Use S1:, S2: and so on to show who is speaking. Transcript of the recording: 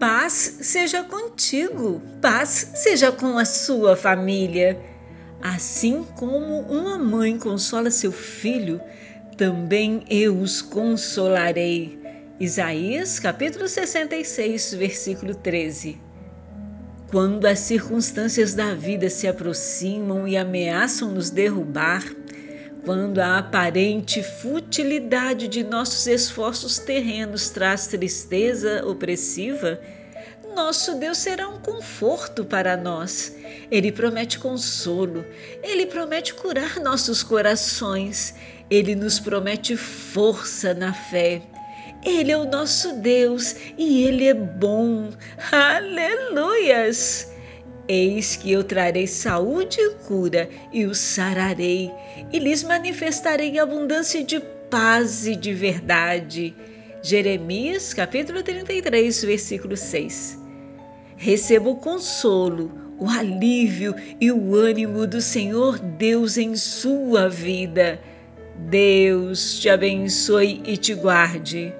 S1: Paz seja contigo, paz seja com a sua família. Assim como uma mãe consola seu filho, também eu os consolarei. Isaías capítulo 66, versículo 13. Quando as circunstâncias da vida se aproximam e ameaçam nos derrubar, quando a aparente futilidade de nossos esforços terrenos traz tristeza opressiva, nosso Deus será um conforto para nós. Ele promete consolo, ele promete curar nossos corações, ele nos promete força na fé. Ele é o nosso Deus e ele é bom. Aleluias! Eis que eu trarei saúde e cura e os sararei, e lhes manifestarei abundância de paz e de verdade. Jeremias capítulo 33, versículo 6. Receba o consolo, o alívio e o ânimo do Senhor Deus em sua vida. Deus te abençoe e te guarde.